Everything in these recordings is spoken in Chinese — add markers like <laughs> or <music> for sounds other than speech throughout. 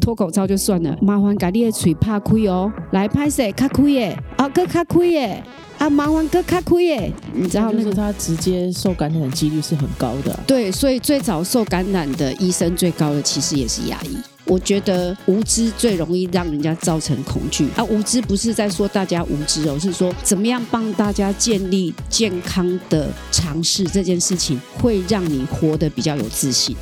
脱口罩就算了，麻烦把你的嘴拍开哦，来拍谁？开开耶，啊，哥开开耶，啊，麻烦哥开开耶，你知道那个？他直接受感染的几率是很高的啊、对，所以最早受感染的医生最高的其实也是牙医。我觉得无知最容易让人家造成恐惧啊！无知不是在说大家无知哦，是说怎么样帮大家建立健康的尝试这件事情，会让你活得比较有自信。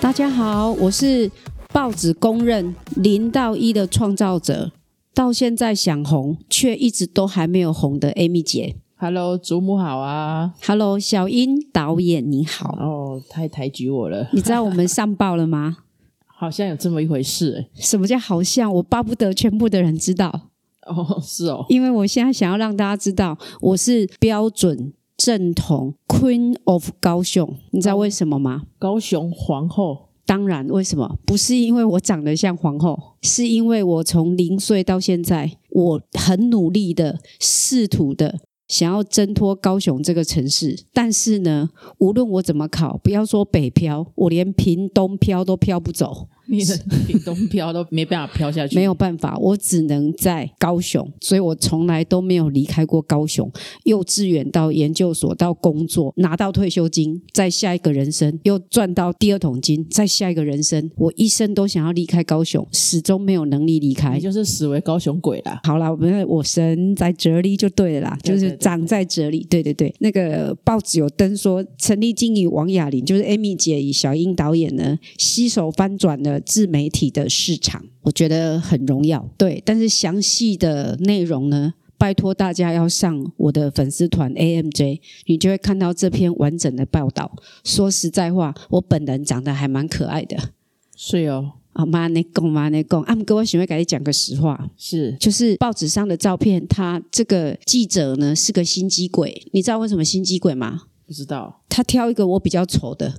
大家好，我是报纸公认零到一的创造者，到现在想红却一直都还没有红的 Amy 姐。Hello，祖母好啊！Hello，小英导演你好。哦，太抬举我了，你知道我们上报了吗？<laughs> 好像有这么一回事哎。什么叫好像？我巴不得全部的人知道，哦，是哦，因为我现在想要让大家知道，我是标准正统 Queen of 高雄。你知道为什么吗？高雄皇后当然，为什么？不是因为我长得像皇后，是因为我从零岁到现在，我很努力的试图的想要挣脱高雄这个城市。但是呢，无论我怎么考，不要说北漂，我连屏东漂都漂不走。你的屏东漂都没办法飘下去，没有办法，我只能在高雄，所以我从来都没有离开过高雄。幼稚园到研究所到工作，拿到退休金，在下一个人生又赚到第二桶金，在下一个人生，我一生都想要离开高雄，始终没有能力离开你。就是死为高雄鬼啦。好啦，我们我神在这里就对了啦，对对对就是长在这里。对对对，那个报纸有登说，陈立金与王雅玲，就是 Amy 姐与小英导演呢，携手翻转了自媒体的市场，我觉得很荣耀。对，但是详细的内容呢？拜托大家要上我的粉丝团 AMJ，你就会看到这篇完整的报道。说实在话，我本人长得还蛮可爱的。是哦，啊妈你讲妈你讲，啊，不过我想要给你讲个实话，是就是报纸上的照片，他这个记者呢是个心机鬼，你知道为什么心机鬼吗？不知道他挑一个我比较丑的，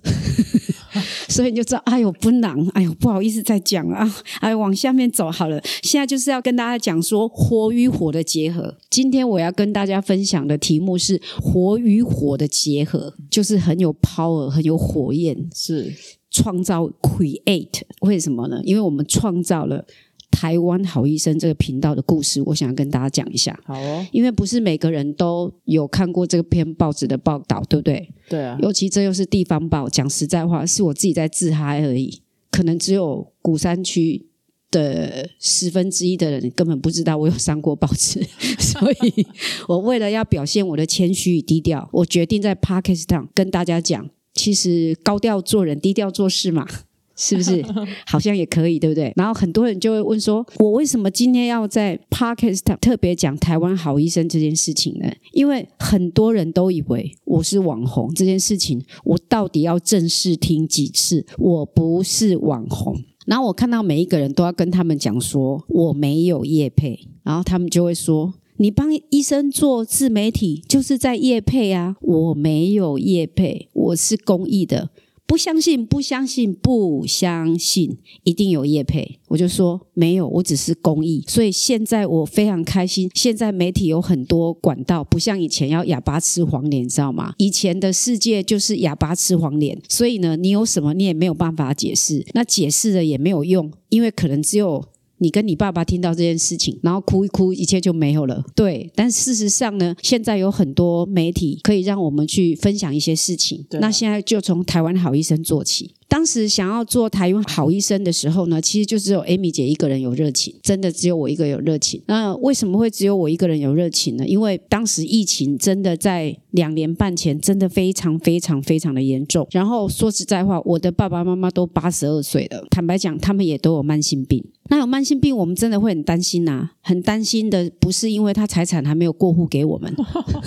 <laughs> 所以你就知道，哎呦不能，哎呦不好意思再讲了啊，哎往下面走好了。现在就是要跟大家讲说火与火的结合。今天我要跟大家分享的题目是火与火的结合，就是很有 power，很有火焰，是创造 create，为什么呢？因为我们创造了台湾好医生这个频道的故事，我想要跟大家讲一下。好哦，因为不是每个人都有看过这篇报纸的报道，对不对？对啊，尤其这又是地方报，讲实在话，是我自己在自嗨而已。可能只有鼓山区的十分之一的人根本不知道我有上过报纸，<laughs> 所以我为了要表现我的谦虚与低调，我决定在 p a k i s t a n 跟大家讲，其实高调做人，低调做事嘛。是不是 <laughs> 好像也可以，对不对？然后很多人就会问说，我为什么今天要在 podcast 特别讲台湾好医生这件事情呢？因为很多人都以为我是网红这件事情，我到底要正式听几次？我不是网红。然后我看到每一个人都要跟他们讲说我没有业配，然后他们就会说。你帮医生做自媒体，就是在业配啊！我没有业配，我是公益的。不相信，不相信，不相信，一定有叶配。我就说没有，我只是公益。所以现在我非常开心。现在媒体有很多管道，不像以前要哑巴吃黄连，知道吗？以前的世界就是哑巴吃黄连，所以呢，你有什么你也没有办法解释，那解释了也没有用，因为可能只有。你跟你爸爸听到这件事情，然后哭一哭，一切就没有了。对，但事实上呢，现在有很多媒体可以让我们去分享一些事情。那现在就从台湾好医生做起。当时想要做台湾好医生的时候呢，其实就只有 Amy 姐一个人有热情，真的只有我一个有热情。那为什么会只有我一个人有热情呢？因为当时疫情真的在两年半前真的非常非常非常的严重。然后说实在话，我的爸爸妈妈都八十二岁了，坦白讲，他们也都有慢性病。那有慢性病，我们真的会很担心呐、很担心的不是因为他财产还没有过户给我们，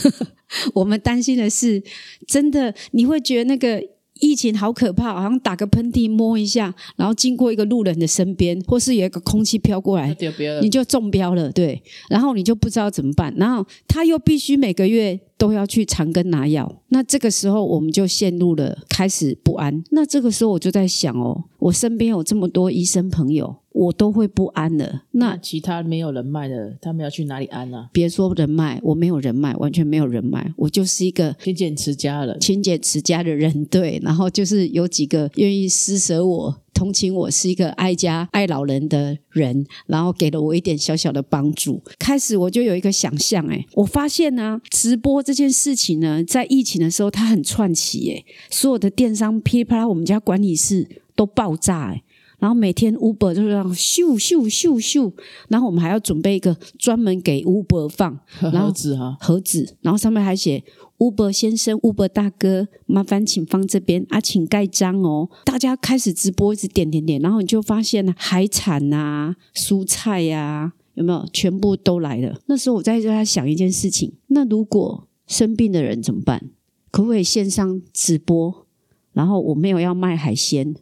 <laughs> 我们担心的是，真的你会觉得那个疫情好可怕，好像打个喷嚏摸一下，然后经过一个路人的身边，或是有一个空气飘过来，你就中标了，对，然后你就不知道怎么办，然后他又必须每个月都要去长庚拿药，那这个时候我们就陷入了开始不安。那这个时候我就在想哦，我身边有这么多医生朋友，我都会不安了。那那其他没有人脉的，他们要去哪里安啊？别说人脉，我没有人脉，完全没有人脉，我就是一个勤俭持家人，勤俭持家的人，对，然后就是有几个愿意施舍我。同情我是一个爱家爱老人的人，然后给了我一点小小的帮助。开始我就有一个想象，哎，我发现呢，直播这件事情呢，在疫情的时候它很串起，哎，所有的电商噼里啪啦，我们家管理室都爆炸，哎。然后每天 Uber 就是这样咻咻咻咻，然后我们还要准备一个专门给 Uber 放 <laughs> 盒子哈盒子，然后上面还写 Uber 先生、Uber 大哥，麻烦请放这边啊，请盖章哦。大家开始直播，一直点点点，然后你就发现呢，海产呐、蔬菜呀，有没有全部都来了？那时候我在在想一件事情：那如果生病的人怎么办？可不可以线上直播？然后我没有要卖海鲜。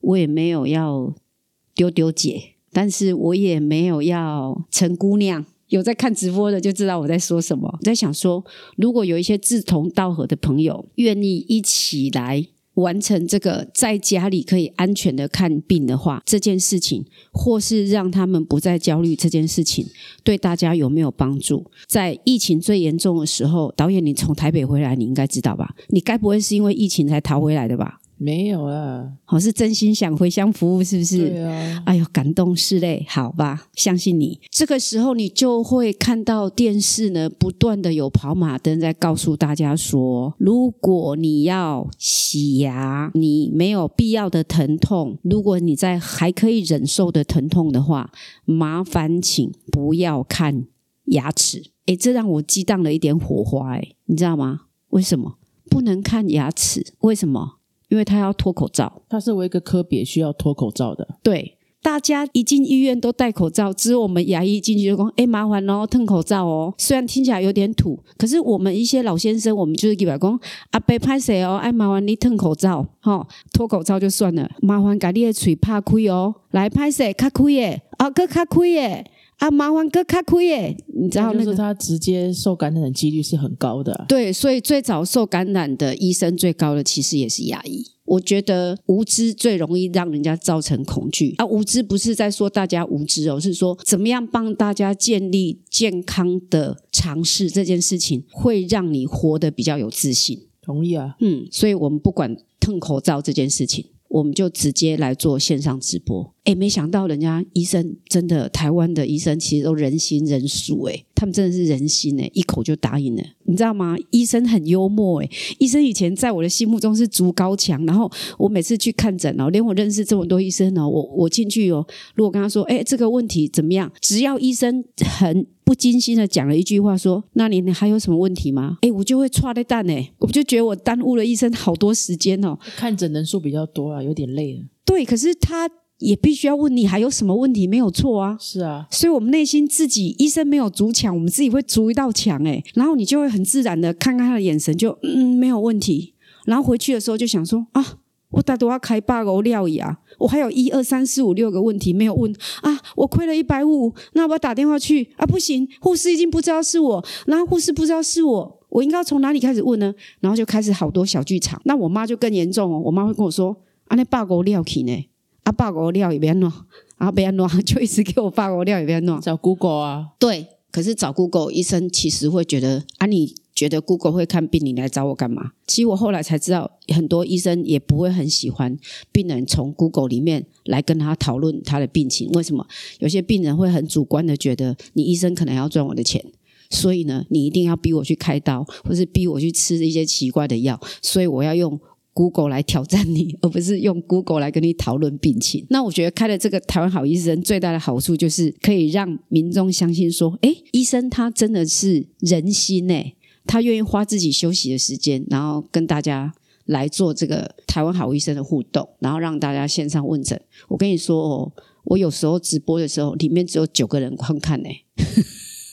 我也没有要丢丢姐，但是我也没有要陈姑娘。有在看直播的就知道我在说什么。我在想说，如果有一些志同道合的朋友愿意一起来完成这个在家里可以安全的看病的话，这件事情，或是让他们不再焦虑这件事情，对大家有没有帮助？在疫情最严重的时候，导演，你从台北回来，你应该知道吧？你该不会是因为疫情才逃回来的吧？没有啊，我是真心想回乡服务，是不是？对啊。哎呦，感动是嘞，好吧，相信你。这个时候，你就会看到电视呢，不断的有跑马灯在告诉大家说：如果你要洗牙，你没有必要的疼痛；如果你在还可以忍受的疼痛的话，麻烦请不要看牙齿。哎，这让我激荡了一点火花，哎，你知道吗？为什么不能看牙齿？为什么？因为他要脱口罩，他是为一个科别需要脱口罩的。对，大家一进医院都戴口罩，只有我们牙医进去就讲：“哎，麻烦哦，吞口罩哦。”虽然听起来有点土，可是我们一些老先生，我们就是给外公阿伯拍谁哦？哎，麻烦你吞口罩，哈，脱口罩就算了，麻烦把你的嘴拍开哦，来拍谁？开开耶，啊，哥开开耶。啊，麻烦哥开亏耶！你知道那个他直接受感染的几率是很高的。对，所以最早受感染的医生最高的其实也是牙医。我觉得无知最容易让人家造成恐惧啊！无知不是在说大家无知哦，是说怎么样帮大家建立健康的尝试这件事情，会让你活得比较有自信。同意啊，嗯，所以我们不管吞口罩这件事情。我们就直接来做线上直播，哎，没想到人家医生真的，台湾的医生其实都人心仁术，哎，他们真的是人心哎，一口就答应了，你知道吗？医生很幽默，哎，医生以前在我的心目中是足高强，然后我每次去看诊哦，连我认识这么多医生呢，我我进去哦，如果跟他说，哎，这个问题怎么样？只要医生很。不精心的讲了一句话，说：“那你还有什么问题吗？”哎，我就会错的蛋哎，我就觉得我耽误了医生好多时间哦。看诊人数比较多啊，有点累了。对，可是他也必须要问你还有什么问题，没有错啊。是啊，所以我们内心自己，医生没有筑墙，我们自己会筑一道墙哎。然后你就会很自然的看看他的眼神，就嗯没有问题。然后回去的时候就想说啊。我大多要开八个料呀，我还有一二三四五六个问题没有问。啊，我亏了一百五，那我打电话去。啊，不行，护士已经不知道是我，然后护士不知道是我，我应该从哪里开始问呢？然后就开始好多小剧场。那我妈就更严重哦，我妈会跟我说啊，那八个料去呢，啊八个料也别弄，啊别弄，就一直给我八个料也别弄，找 Google 啊，对，可是找 Google 医生其实会觉得啊你。觉得 Google 会看病，你来找我干嘛？其实我后来才知道，很多医生也不会很喜欢病人从 Google 里面来跟他讨论他的病情。为什么？有些病人会很主观的觉得，你医生可能要赚我的钱，所以呢，你一定要逼我去开刀，或是逼我去吃一些奇怪的药，所以我要用。Google 来挑战你，<laughs> 而不是用 Google 来跟你讨论病情。那我觉得开了这个台湾好医生最大的好处就是可以让民众相信说，哎，医生他真的是人心诶。他愿意花自己休息的时间，然后跟大家来做这个台湾好医生的互动，然后让大家线上问诊。我跟你说哦，我有时候直播的时候，里面只有九个人观看呢，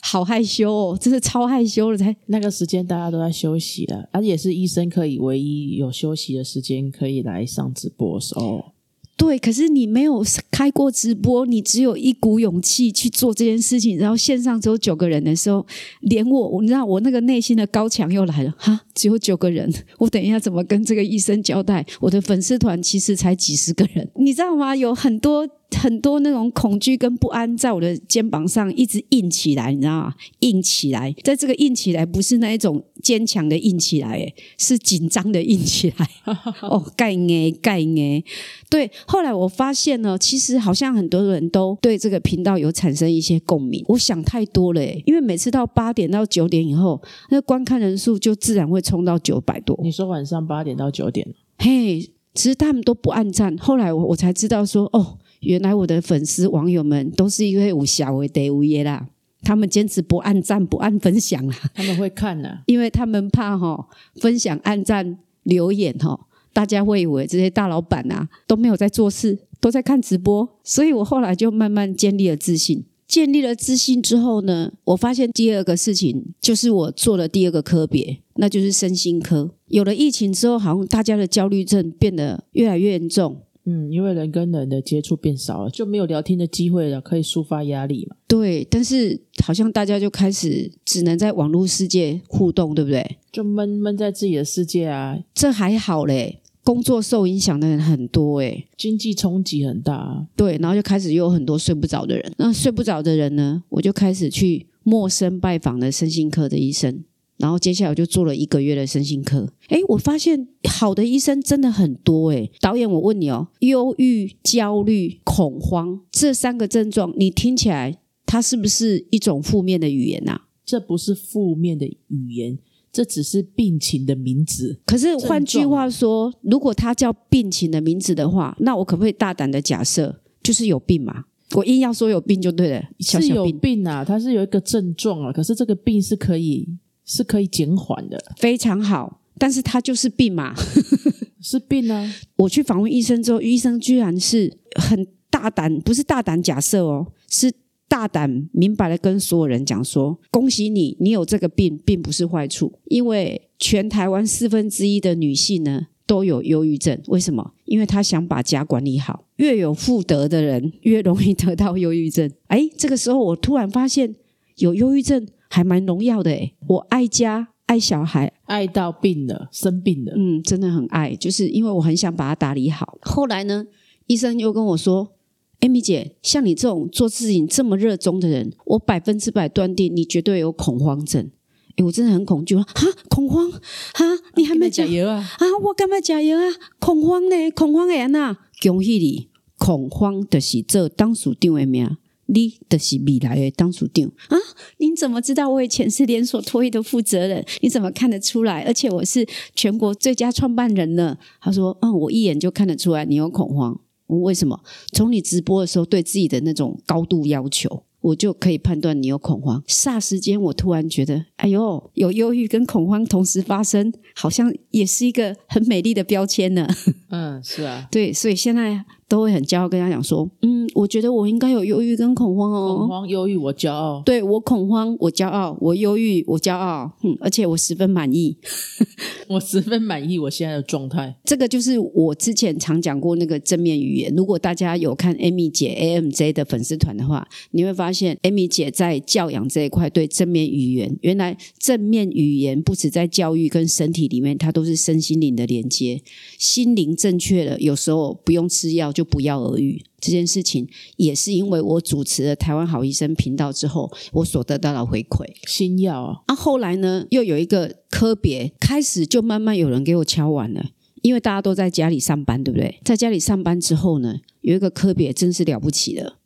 好害羞哦，真是超害羞了。才那个时间大家都在休息了，而且是医生可以唯一有休息的时间可以来上直播的时候。对，可是你没有开过直播，你只有一股勇气去做这件事情。然后线上只有九个人的时候，连我，你知道我那个内心的高墙又来了哈，只有九个人，我等一下怎么跟这个医生交代？我的粉丝团其实才几十个人，你知道吗？有很多很多那种恐惧跟不安在我的肩膀上一直硬起来，你知道吗？硬起来，在这个硬起来不是那一种坚强的硬起来，哎，是紧张的硬起来。<laughs> 哦，盖耶盖耶，对。后来我发现呢，其实好像很多人都对这个频道有产生一些共鸣。我想太多了，哎，因为每次到八点到九点以后，那观看人数就自然会冲到九百多。你说晚上八点到九点？嘿，其实他们都不按赞。后来我我才知道说，哦，原来我的粉丝网友们都是因为有小为得无耶啦，他们坚持不按赞不按分享啦，他们会看呢，<laughs> 因为他们怕哈分享按赞留言哈，大家会以为这些大老板啊都没有在做事，都在看直播，所以我后来就慢慢建立了自信。建立了自信之后呢，我发现第二个事情就是我做了第二个科别，那就是身心科。有了疫情之后，好像大家的焦虑症变得越来越严重。嗯，因为人跟人的接触变少了，就没有聊天的机会了，可以抒发压力嘛。对，但是好像大家就开始只能在网络世界互动，对不对？就闷闷在自己的世界啊。这还好嘞。工作受影响的人很多诶，经济冲击很大，对，然后就开始又有很多睡不着的人。那睡不着的人呢，我就开始去陌生拜访了身心科的医生，然后接下来我就做了一个月的身心科。诶，我发现好的医生真的很多诶。导演，我问你哦，忧郁、焦虑、恐慌这三个症状，你听起来它是不是一种负面的语言呐？这不是负面的语言。这只是病情的名字，可是换句话说，如果它叫病情的名字的话，那我可不可以大胆的假设，就是有病嘛？我硬要说有病就对了，是有病啊，它是有一个症状啊，可是这个病是可以是可以减缓的，非常好。但是它就是病嘛，<laughs> 是病啊。我去访问医生之后，医生居然是很大胆，不是大胆假设哦，是。大胆明白的跟所有人讲说：“恭喜你，你有这个病，并不是坏处。因为全台湾四分之一的女性呢都有忧郁症。为什么？因为她想把家管理好。越有妇德的人，越容易得到忧郁症。哎，这个时候我突然发现，有忧郁症还蛮荣耀的。诶，我爱家，爱小孩，爱到病了，生病了。嗯，真的很爱，就是因为我很想把它打理好。后来呢，医生又跟我说。”艾米姐，像你这种做事情这么热衷的人，我百分之百断定你绝对有恐慌症。哎，我真的很恐惧啊！哈，恐慌哈，你还没加油啊？啊，我干嘛加油啊？恐慌呢？恐慌哎呐！恭喜你，恐慌的是这当属定位名，你的是米来的当属定啊？您怎么知道我以前是连锁托育的负责人？你怎么看得出来？而且我是全国最佳创办人呢？他说：嗯，我一眼就看得出来你有恐慌。为什么？从你直播的时候对自己的那种高度要求，我就可以判断你有恐慌。霎时间，我突然觉得，哎呦，有忧郁跟恐慌同时发生，好像也是一个很美丽的标签呢。嗯，是啊，<laughs> 对，所以现在。都会很骄傲跟他讲说，嗯，我觉得我应该有忧郁跟恐慌哦，恐慌、忧郁，我骄傲，对我恐慌，我骄傲，我忧郁，我骄傲，嗯，而且我十分满意，<laughs> 我十分满意我现在的状态。这个就是我之前常讲过那个正面语言。如果大家有看 Amy 姐 AMJ 的粉丝团的话，你会发现 Amy 姐在教养这一块对正面语言，原来正面语言不止在教育跟身体里面，它都是身心灵的连接。心灵正确了，有时候不用吃药就。不药而愈这件事情，也是因为我主持了台湾好医生频道之后，我所得到的回馈。新药啊，啊，后来呢，又有一个科别开始就慢慢有人给我敲完了，因为大家都在家里上班，对不对？在家里上班之后呢，有一个科别真是了不起了，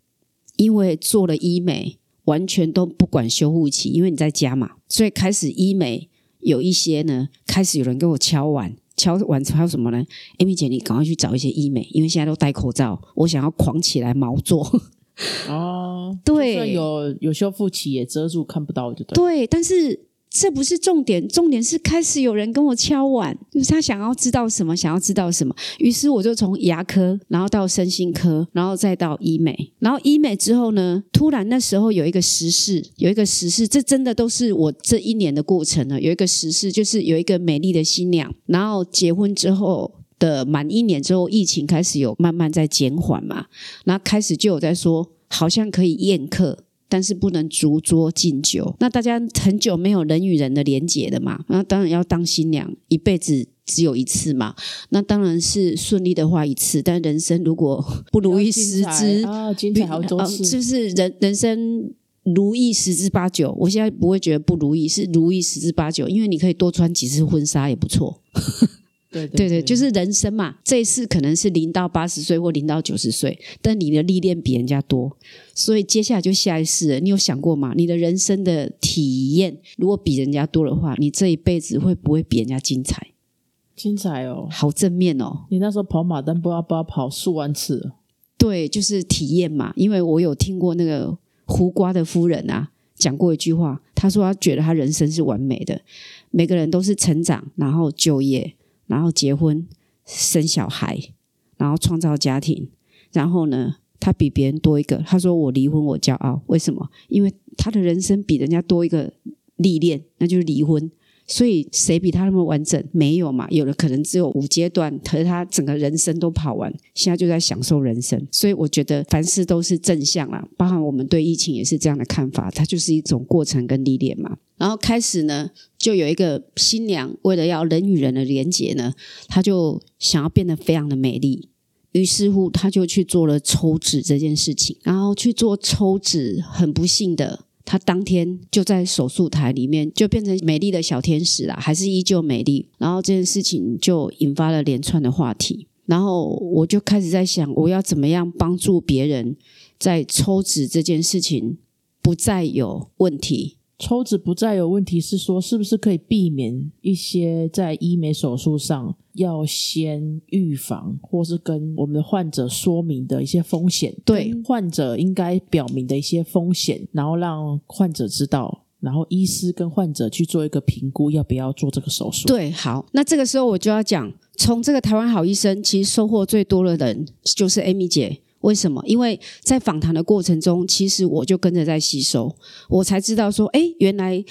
因为做了医美，完全都不管修护期，因为你在家嘛，所以开始医美有一些呢，开始有人给我敲完。敲完还有什么呢？Amy 姐，你赶快去找一些医美，因为现在都戴口罩，我想要狂起来毛做。哦，<laughs> 对，有有修复期也遮住看不到，就对。对，但是。这不是重点，重点是开始有人跟我敲碗，就是他想要知道什么，想要知道什么。于是我就从牙科，然后到身心科，然后再到医美。然后医美之后呢，突然那时候有一个时事，有一个时事，这真的都是我这一年的过程了。有一个时事，就是有一个美丽的新娘，然后结婚之后的满一年之后，疫情开始有慢慢在减缓嘛，然后开始就有在说，好像可以宴客。但是不能逐桌敬酒，那大家很久没有人与人的连结的嘛，那当然要当新娘，一辈子只有一次嘛。那当然是顺利的话一次，但人生如果不如意十之啊，精彩好多次，就是人人生如意十之八九。我现在不会觉得不如意，是如意十之八九，因为你可以多穿几次婚纱也不错。对对对，就是人生嘛。这一次可能是零到八十岁或零到九十岁，但你的历练比人家多，所以接下来就下一世。你有想过吗？你的人生的体验如果比人家多的话，你这一辈子会不会比人家精彩？精彩哦，好正面哦。你那时候跑马灯，不知道不知道跑数万次。对，就是体验嘛。因为我有听过那个胡瓜的夫人啊讲过一句话，他说他觉得他人生是完美的，每个人都是成长，然后就业。然后结婚、生小孩，然后创造家庭，然后呢，他比别人多一个。他说：“我离婚，我骄傲。为什么？因为他的人生比人家多一个历练，那就是离婚。所以谁比他那么完整？没有嘛？有的可能只有五阶段，可是他整个人生都跑完，现在就在享受人生。所以我觉得凡事都是正向啦，包含我们对疫情也是这样的看法，它就是一种过程跟历练嘛。然后开始呢。”就有一个新娘，为了要人与人的连结呢，她就想要变得非常的美丽，于是乎她就去做了抽脂这件事情。然后去做抽脂，很不幸的，她当天就在手术台里面就变成美丽的小天使了，还是依旧美丽。然后这件事情就引发了连串的话题。然后我就开始在想，我要怎么样帮助别人在抽脂这件事情不再有问题。抽脂不再有问题，是说是不是可以避免一些在医美手术上要先预防，或是跟我们的患者说明的一些风险？对，患者应该表明的一些风险，然后让患者知道，然后医师跟患者去做一个评估，要不要做这个手术？对，好，那这个时候我就要讲，从这个台湾好医生，其实收获最多的人就是 Amy 姐。为什么？因为在访谈的过程中，其实我就跟着在吸收，我才知道说，哎，原来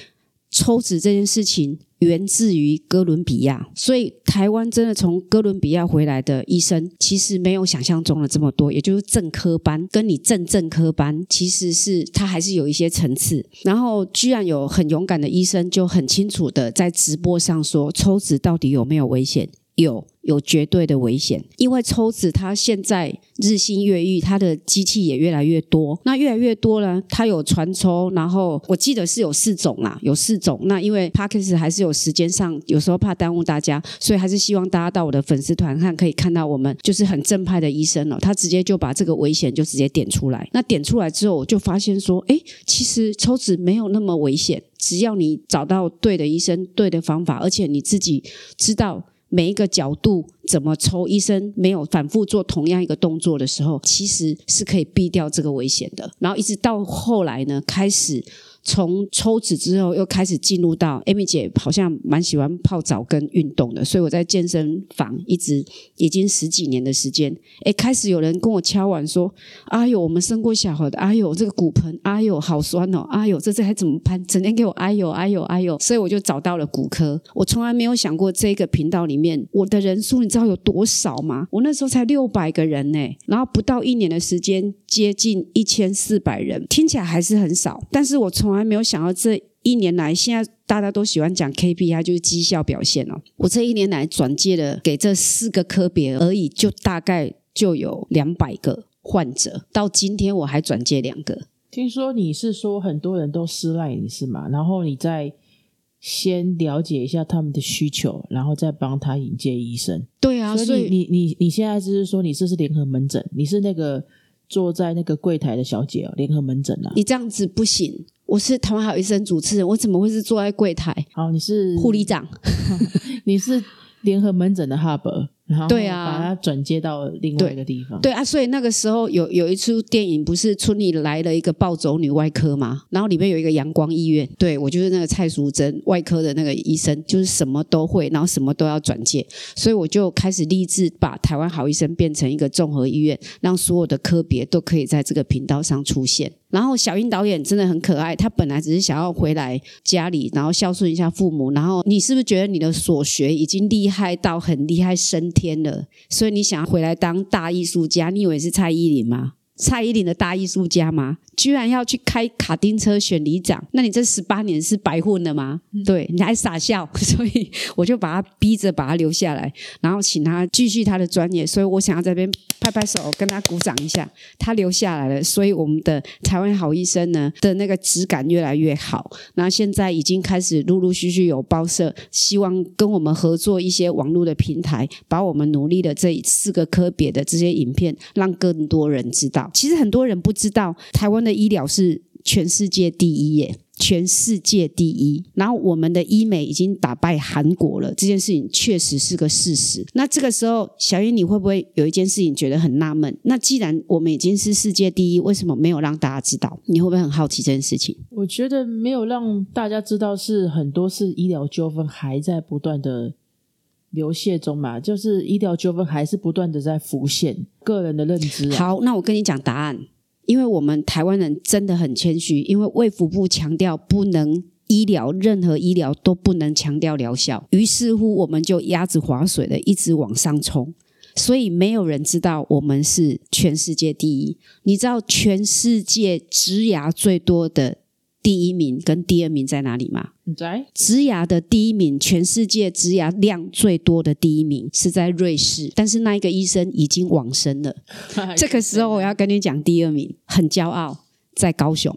抽脂这件事情源自于哥伦比亚，所以台湾真的从哥伦比亚回来的医生，其实没有想象中的这么多，也就是正科班跟你正正科班，其实是它还是有一些层次。然后居然有很勇敢的医生，就很清楚的在直播上说，抽脂到底有没有危险？有。有绝对的危险，因为抽脂它现在日新月异，它的机器也越来越多。那越来越多呢，它有传抽，然后我记得是有四种啦，有四种。那因为 Parkes 还是有时间上，有时候怕耽误大家，所以还是希望大家到我的粉丝团看，可以看到我们就是很正派的医生了。他直接就把这个危险就直接点出来。那点出来之后，我就发现说，哎，其实抽脂没有那么危险，只要你找到对的医生、对的方法，而且你自己知道。每一个角度怎么抽，医生没有反复做同样一个动作的时候，其实是可以避掉这个危险的。然后一直到后来呢，开始。从抽脂之后，又开始进入到 Amy 姐好像蛮喜欢泡澡跟运动的，所以我在健身房一直已经十几年的时间。哎，开始有人跟我敲碗说：“哎呦，我们生过小孩的，哎呦，这个骨盆，哎呦，好酸哦，哎呦，这这还怎么攀？整天给我哎呦哎呦哎呦。”所以我就找到了骨科。我从来没有想过这个频道里面我的人数，你知道有多少吗？我那时候才六百个人呢，然后不到一年的时间，接近一千四百人，听起来还是很少，但是我从还没有想到这一年来，现在大家都喜欢讲 KPI，就是绩效表现哦。我这一年来转介了给这四个科别而已，就大概就有两百个患者。到今天我还转介两个。听说你是说很多人都失赖你是吗？然后你再先了解一下他们的需求，然后再帮他引荐医生。对啊，所以你你你现在就是说你这是联合门诊，你是那个。坐在那个柜台的小姐哦，联合门诊啊，你这样子不行。我是台湾好医生主持人，我怎么会是坐在柜台？好，你是护理长，<laughs> 你是联合门诊的 hub。然后对啊，把它转接到另外一个地方。对啊，所以那个时候有有一出电影，不是村里来了一个暴走女外科嘛？然后里面有一个阳光医院，对我就是那个蔡淑珍外科的那个医生，就是什么都会，然后什么都要转介，所以我就开始立志把台湾好医生变成一个综合医院，让所有的科别都可以在这个频道上出现。然后小英导演真的很可爱，他本来只是想要回来家里，然后孝顺一下父母。然后你是不是觉得你的所学已经厉害到很厉害升天了？所以你想要回来当大艺术家？你以为是蔡依林吗？蔡依林的大艺术家吗？居然要去开卡丁车选里长，那你这十八年是白混了吗？对，你还傻笑，<laughs> 所以我就把他逼着把他留下来，然后请他继续他的专业。所以我想要这边拍拍手，跟他鼓掌一下，他留下来了。所以我们的台湾好医生呢的那个质感越来越好。那现在已经开始陆陆续续有报社希望跟我们合作一些网络的平台，把我们努力的这四个科别的这些影片，让更多人知道。其实很多人不知道台湾。的医疗是全世界第一耶，全世界第一。然后我们的医美已经打败韩国了，这件事情确实是个事实。那这个时候，小英你会不会有一件事情觉得很纳闷？那既然我们已经是世界第一，为什么没有让大家知道？你会不会很好奇这件事情？我觉得没有让大家知道，是很多是医疗纠纷还在不断的流血中嘛，就是医疗纠纷还是不断的在浮现。个人的认知。好，那我跟你讲答案。因为我们台湾人真的很谦虚，因为卫福部强调不能医疗，任何医疗都不能强调疗效，于是乎我们就鸭子划水的一直往上冲，所以没有人知道我们是全世界第一。你知道全世界植牙最多的？第一名跟第二名在哪里吗？在植牙的第一名，全世界植牙量最多的第一名是在瑞士，但是那一个医生已经往生了。<laughs> 这个时候我要跟你讲，第二名很骄傲，在高雄。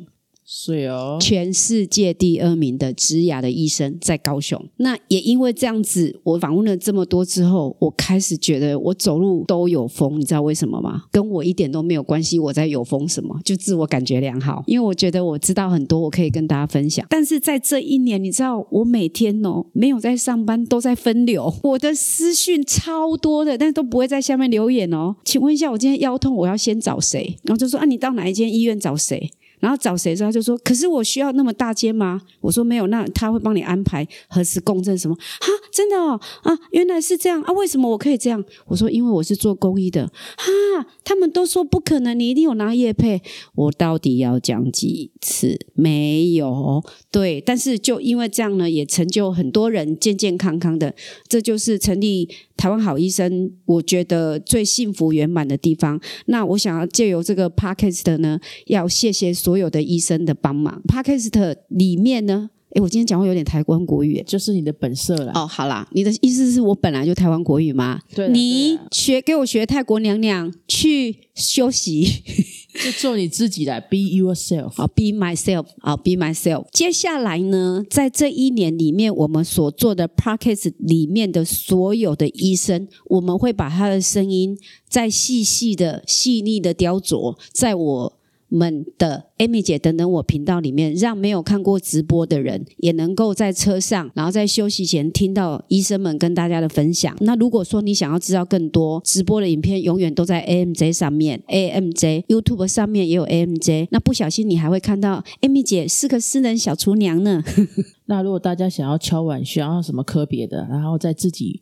是哦，全世界第二名的植牙的医生在高雄。那也因为这样子，我访问了这么多之后，我开始觉得我走路都有风，你知道为什么吗？跟我一点都没有关系，我在有风什么？就自我感觉良好，因为我觉得我知道很多，我可以跟大家分享。<laughs> 但是在这一年，你知道我每天哦没有在上班，都在分流，我的私讯超多的，但是都不会在下面留言哦。请问一下，我今天腰痛，我要先找谁？然后就说啊，你到哪一间医院找谁？然后找谁他就说：“可是我需要那么大间吗？”我说：“没有，那他会帮你安排核磁共振什么？哈，真的哦啊，原来是这样啊！为什么我可以这样？”我说：“因为我是做公益的。”哈，他们都说不可能，你一定有拿业配。我到底要讲几次？没有对，但是就因为这样呢，也成就很多人健健康康的。这就是成立台湾好医生，我觉得最幸福圆满的地方。那我想要借由这个 podcast 呢，要谢谢。所有的医生的帮忙，Podcast 里面呢，诶，我今天讲话有点台湾国语，就是你的本色了。哦，好啦，你的意思是我本来就台湾国语吗？对，你学给我学泰国娘娘去休息，<laughs> 就做你自己的，Be yourself，好，Be myself，好，Be myself。接下来呢，在这一年里面，我们所做的 Podcast 里面的所有的医生，我们会把他的声音再细细的、细腻的雕琢，在我。们的 Amy 姐等等，我频道里面让没有看过直播的人也能够在车上，然后在休息前听到医生们跟大家的分享。那如果说你想要知道更多直播的影片，永远都在 AMJ 上面，AMJ YouTube 上面也有 AMJ。那不小心你还会看到 Amy 姐是个私人小厨娘呢。<laughs> 那如果大家想要敲碗，需要什么科别的，然后再自己。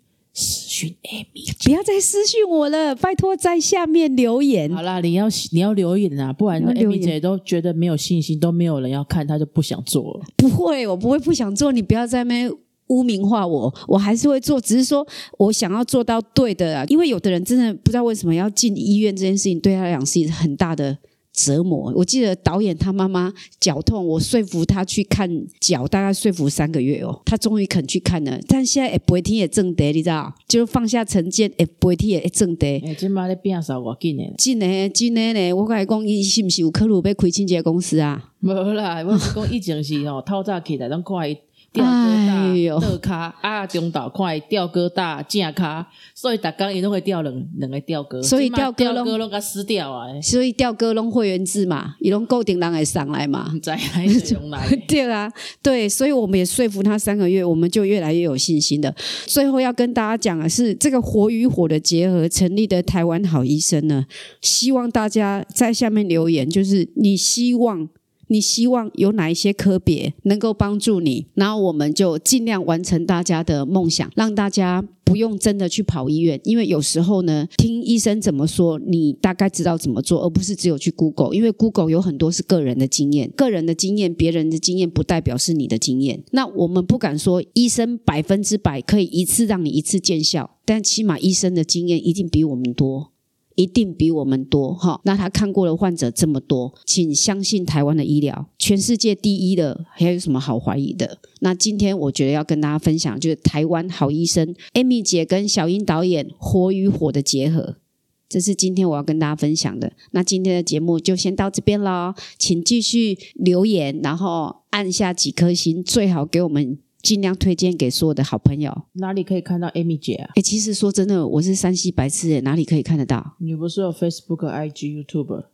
私讯 Amy，不要再私讯我了，拜托在下面留言。好啦，你要你要留言啊，不然 Amy 姐都觉得没有信心，都没有人要看，她就不想做了。不会，我不会不想做，你不要在那污名化我，我还是会做，只是说我想要做到对的啊。因为有的人真的不知道为什么要进医院，这件事情对他来讲是一很大的。折磨。我记得导演他妈妈脚痛，我说服他去看脚，大概说服三个月哦，他终于肯去看了。但现在也不会听也正得，你知道？就放下成见，也不会听也正得。哎，今妈在变少我紧的，紧的，紧的呢。我跟你讲，伊是不是有可能要开清洁公司啊？无啦，我是讲以前是吼，透早起来拢看伊。吊疙瘩、倒卡啊，中岛快吊疙瘩、正卡，所以大家伊都会吊两两个吊哥，所以吊哥拢甲撕掉啊！所以吊哥拢会员制嘛，伊拢固定人会上来嘛，在还是用来 <laughs> 对啊，对，所以我们也说服他三个月，我们就越来越有信心的。最后要跟大家讲的是，这个火与火的结合成立的台湾好医生呢，希望大家在下面留言，就是你希望。你希望有哪一些科别能够帮助你？然后我们就尽量完成大家的梦想，让大家不用真的去跑医院。因为有时候呢，听医生怎么说，你大概知道怎么做，而不是只有去 Google。因为 Google 有很多是个人的经验，个人的经验，别人的经验不代表是你的经验。那我们不敢说医生百分之百可以一次让你一次见效，但起码医生的经验一定比我们多。一定比我们多哈。那他看过的患者这么多，请相信台湾的医疗，全世界第一的，还有什么好怀疑的？那今天我觉得要跟大家分享，就是台湾好医生 Amy 姐跟小英导演火与火的结合。这是今天我要跟大家分享的。那今天的节目就先到这边喽，请继续留言，然后按下几颗星，最好给我们尽量推荐给所有的好朋友。哪里可以看到 Amy 姐啊？哎，其实说真的，我是山西白痴诶，哪里可以看得到？你不是有 Facebook、IG、YouTube？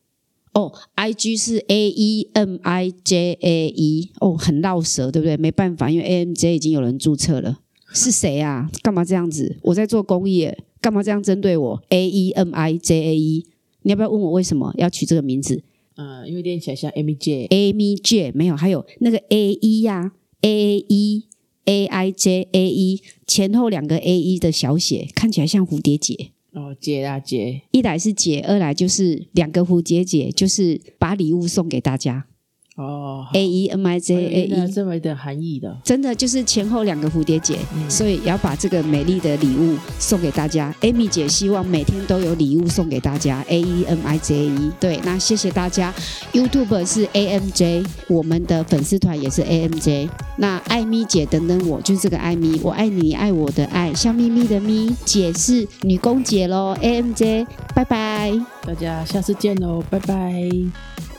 哦，IG 是 A E M I J A E，哦，很绕舌，对不对？没办法，因为 A M J 已经有人注册了。<laughs> 是谁啊？干嘛这样子？我在做公益，干嘛这样针对我？A E M I J A E，你要不要问我为什么要取这个名字？嗯，因为练起来像 Amy J。Amy J 没有，还有那个 A E 呀，A E A I J A E 前后两个 A E 的小写，看起来像蝴蝶结。哦，结啊结，一来是结，二来就是两个蝴蝶结，就是把礼物送给大家。哦，A E M I J A E，这么一点含义的，真的就是前后两个蝴蝶结，所以要把这个美丽的礼物送给大家。Amy 姐希望每天都有礼物送给大家。A E M I J A E，对，那谢谢大家。YouTube 是 A M J，我们的粉丝团也是 A M J。那艾咪姐等等我，就是这个艾咪，我爱你爱我的爱，笑眯眯的咪，姐是女工姐喽。A M J，拜拜，大家下次见喽，拜拜。